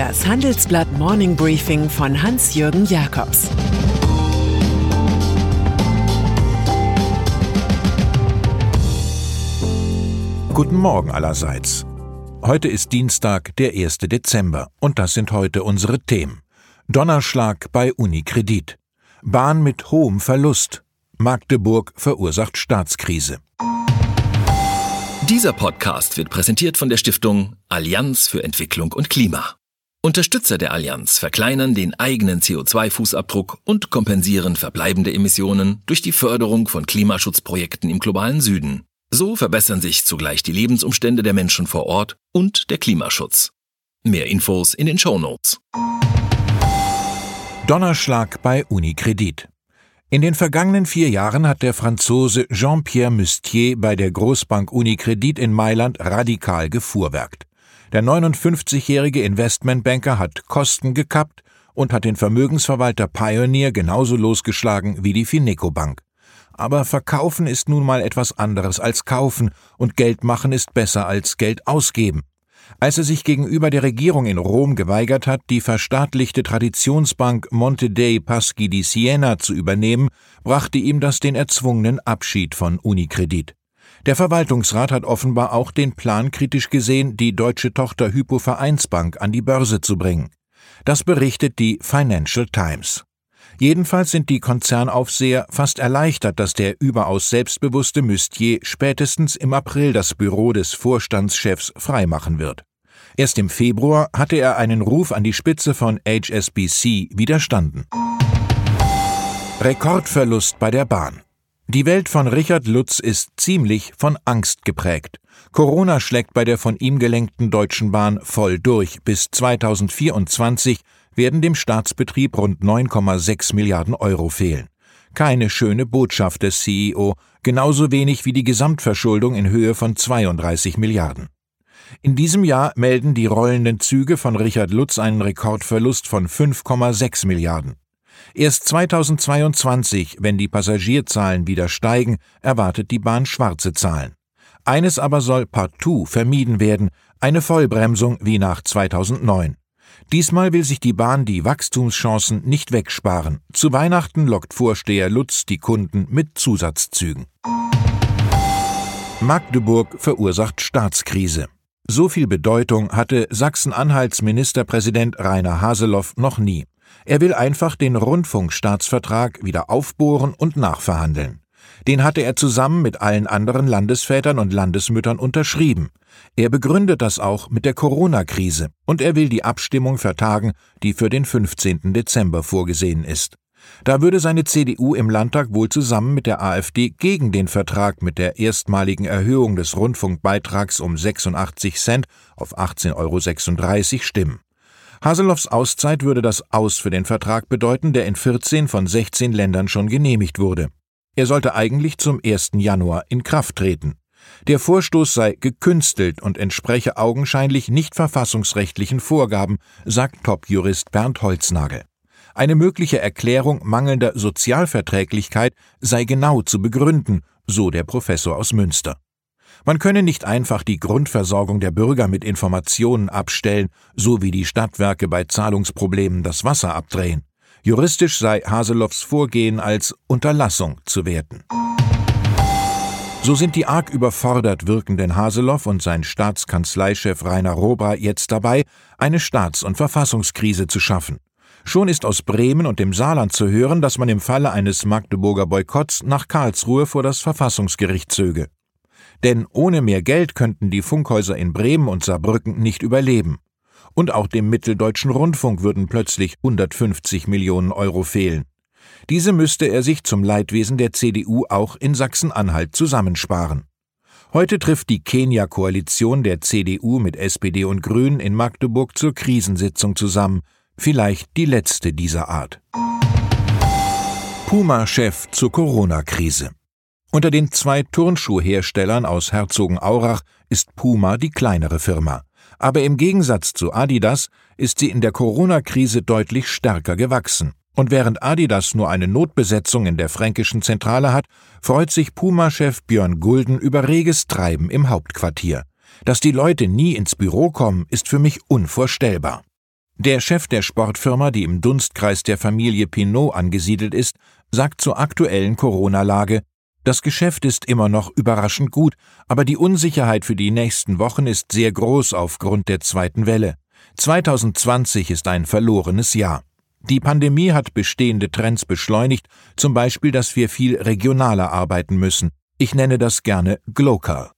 Das Handelsblatt Morning Briefing von Hans-Jürgen Jakobs Guten Morgen allerseits. Heute ist Dienstag, der 1. Dezember, und das sind heute unsere Themen. Donnerschlag bei Unikredit. Bahn mit hohem Verlust. Magdeburg verursacht Staatskrise. Dieser Podcast wird präsentiert von der Stiftung Allianz für Entwicklung und Klima. Unterstützer der Allianz verkleinern den eigenen CO2-Fußabdruck und kompensieren verbleibende Emissionen durch die Förderung von Klimaschutzprojekten im globalen Süden. So verbessern sich zugleich die Lebensumstände der Menschen vor Ort und der Klimaschutz. Mehr Infos in den Show Notes. Donnerschlag bei Unikredit. In den vergangenen vier Jahren hat der Franzose Jean-Pierre Mustier bei der Großbank Unicredit in Mailand radikal gefuhrwerkt. Der 59-jährige Investmentbanker hat Kosten gekappt und hat den Vermögensverwalter Pioneer genauso losgeschlagen wie die Fineco Bank. Aber verkaufen ist nun mal etwas anderes als kaufen und Geld machen ist besser als Geld ausgeben. Als er sich gegenüber der Regierung in Rom geweigert hat, die verstaatlichte Traditionsbank Monte dei Paschi di Siena zu übernehmen, brachte ihm das den erzwungenen Abschied von Unicredit. Der Verwaltungsrat hat offenbar auch den Plan kritisch gesehen, die deutsche Tochter Hypo Vereinsbank an die Börse zu bringen. Das berichtet die Financial Times. Jedenfalls sind die Konzernaufseher fast erleichtert, dass der überaus selbstbewusste Müstier spätestens im April das Büro des Vorstandschefs freimachen wird. Erst im Februar hatte er einen Ruf an die Spitze von HSBC widerstanden. Rekordverlust bei der Bahn. Die Welt von Richard Lutz ist ziemlich von Angst geprägt. Corona schlägt bei der von ihm gelenkten Deutschen Bahn voll durch. Bis 2024 werden dem Staatsbetrieb rund 9,6 Milliarden Euro fehlen. Keine schöne Botschaft des CEO, genauso wenig wie die Gesamtverschuldung in Höhe von 32 Milliarden. In diesem Jahr melden die rollenden Züge von Richard Lutz einen Rekordverlust von 5,6 Milliarden. Erst 2022, wenn die Passagierzahlen wieder steigen, erwartet die Bahn schwarze Zahlen. Eines aber soll partout vermieden werden, eine Vollbremsung wie nach 2009. Diesmal will sich die Bahn die Wachstumschancen nicht wegsparen. Zu Weihnachten lockt Vorsteher Lutz die Kunden mit Zusatzzügen. Magdeburg verursacht Staatskrise. So viel Bedeutung hatte Sachsen-Anhalts Ministerpräsident Rainer Haseloff noch nie. Er will einfach den Rundfunkstaatsvertrag wieder aufbohren und nachverhandeln. Den hatte er zusammen mit allen anderen Landesvätern und Landesmüttern unterschrieben. Er begründet das auch mit der Corona-Krise und er will die Abstimmung vertagen, die für den 15. Dezember vorgesehen ist. Da würde seine CDU im Landtag wohl zusammen mit der AfD gegen den Vertrag mit der erstmaligen Erhöhung des Rundfunkbeitrags um 86 Cent auf 18,36 Euro stimmen. Haseloffs Auszeit würde das Aus für den Vertrag bedeuten, der in 14 von 16 Ländern schon genehmigt wurde. Er sollte eigentlich zum 1. Januar in Kraft treten. Der Vorstoß sei gekünstelt und entspreche augenscheinlich nicht verfassungsrechtlichen Vorgaben, sagt Top-Jurist Bernd Holznagel. Eine mögliche Erklärung mangelnder Sozialverträglichkeit sei genau zu begründen, so der Professor aus Münster. Man könne nicht einfach die Grundversorgung der Bürger mit Informationen abstellen, so wie die Stadtwerke bei Zahlungsproblemen das Wasser abdrehen. Juristisch sei Haseloffs Vorgehen als Unterlassung zu werten. So sind die arg überfordert wirkenden Haseloff und sein Staatskanzleichef Rainer Robra jetzt dabei, eine Staats- und Verfassungskrise zu schaffen. Schon ist aus Bremen und dem Saarland zu hören, dass man im Falle eines Magdeburger Boykotts nach Karlsruhe vor das Verfassungsgericht zöge. Denn ohne mehr Geld könnten die Funkhäuser in Bremen und Saarbrücken nicht überleben. Und auch dem Mitteldeutschen Rundfunk würden plötzlich 150 Millionen Euro fehlen. Diese müsste er sich zum Leidwesen der CDU auch in Sachsen-Anhalt zusammensparen. Heute trifft die Kenia-Koalition der CDU mit SPD und Grünen in Magdeburg zur Krisensitzung zusammen, vielleicht die letzte dieser Art. Puma-Chef zur Corona-Krise. Unter den zwei Turnschuhherstellern aus Herzogenaurach ist Puma die kleinere Firma. Aber im Gegensatz zu Adidas ist sie in der Corona-Krise deutlich stärker gewachsen. Und während Adidas nur eine Notbesetzung in der fränkischen Zentrale hat, freut sich Puma-Chef Björn Gulden über reges Treiben im Hauptquartier. Dass die Leute nie ins Büro kommen, ist für mich unvorstellbar. Der Chef der Sportfirma, die im Dunstkreis der Familie Pinot angesiedelt ist, sagt zur aktuellen Corona-Lage, das Geschäft ist immer noch überraschend gut, aber die Unsicherheit für die nächsten Wochen ist sehr groß aufgrund der zweiten Welle. 2020 ist ein verlorenes Jahr. Die Pandemie hat bestehende Trends beschleunigt, zum Beispiel, dass wir viel regionaler arbeiten müssen. Ich nenne das gerne Glocal.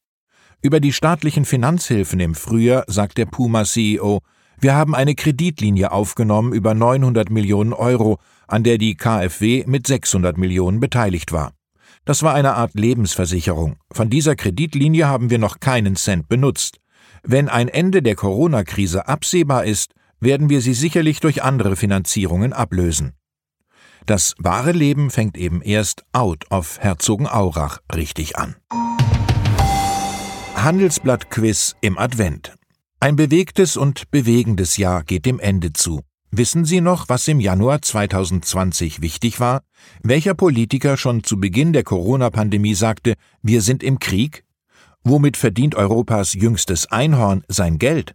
Über die staatlichen Finanzhilfen im Frühjahr sagt der Puma-CEO, wir haben eine Kreditlinie aufgenommen über 900 Millionen Euro, an der die KfW mit 600 Millionen beteiligt war. Das war eine Art Lebensversicherung. Von dieser Kreditlinie haben wir noch keinen Cent benutzt. Wenn ein Ende der Corona-Krise absehbar ist, werden wir sie sicherlich durch andere Finanzierungen ablösen. Das wahre Leben fängt eben erst out of Herzogenaurach richtig an. Handelsblatt-Quiz im Advent. Ein bewegtes und bewegendes Jahr geht dem Ende zu. Wissen Sie noch, was im Januar 2020 wichtig war? Welcher Politiker schon zu Beginn der Corona-Pandemie sagte, wir sind im Krieg? Womit verdient Europas jüngstes Einhorn sein Geld?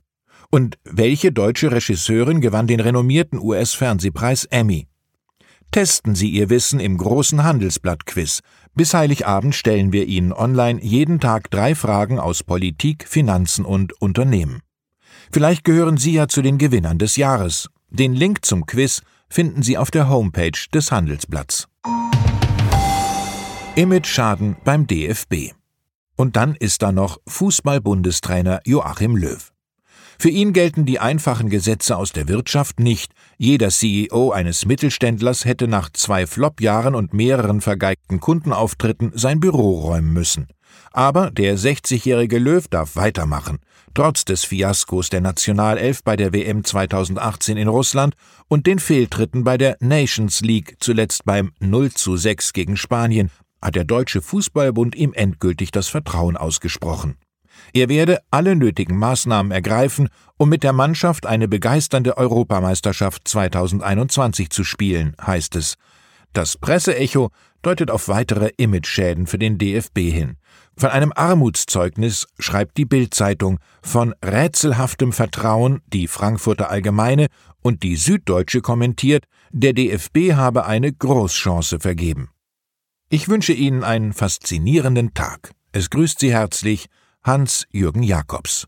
Und welche deutsche Regisseurin gewann den renommierten US-Fernsehpreis Emmy? Testen Sie Ihr Wissen im großen Handelsblatt-Quiz. Bis Heiligabend stellen wir Ihnen online jeden Tag drei Fragen aus Politik, Finanzen und Unternehmen. Vielleicht gehören Sie ja zu den Gewinnern des Jahres. Den Link zum Quiz finden Sie auf der Homepage des Handelsblatts. Image-Schaden beim DFB. Und dann ist da noch Fußball-Bundestrainer Joachim Löw. Für ihn gelten die einfachen Gesetze aus der Wirtschaft nicht. Jeder CEO eines Mittelständlers hätte nach zwei Flop-Jahren und mehreren vergeigten Kundenauftritten sein Büro räumen müssen. Aber der 60-jährige Löw darf weitermachen, trotz des Fiaskos der Nationalelf bei der WM 2018 in Russland und den Fehltritten bei der Nations League, zuletzt beim 0 zu 6 gegen Spanien, hat der Deutsche Fußballbund ihm endgültig das Vertrauen ausgesprochen. Er werde alle nötigen Maßnahmen ergreifen, um mit der Mannschaft eine begeisternde Europameisterschaft 2021 zu spielen, heißt es. Das Presseecho deutet auf weitere Imageschäden für den DFB hin. Von einem Armutszeugnis schreibt die Bildzeitung, von rätselhaftem Vertrauen die Frankfurter Allgemeine und die Süddeutsche kommentiert, der DFB habe eine Großchance vergeben. Ich wünsche Ihnen einen faszinierenden Tag. Es grüßt Sie herzlich Hans-Jürgen Jakobs.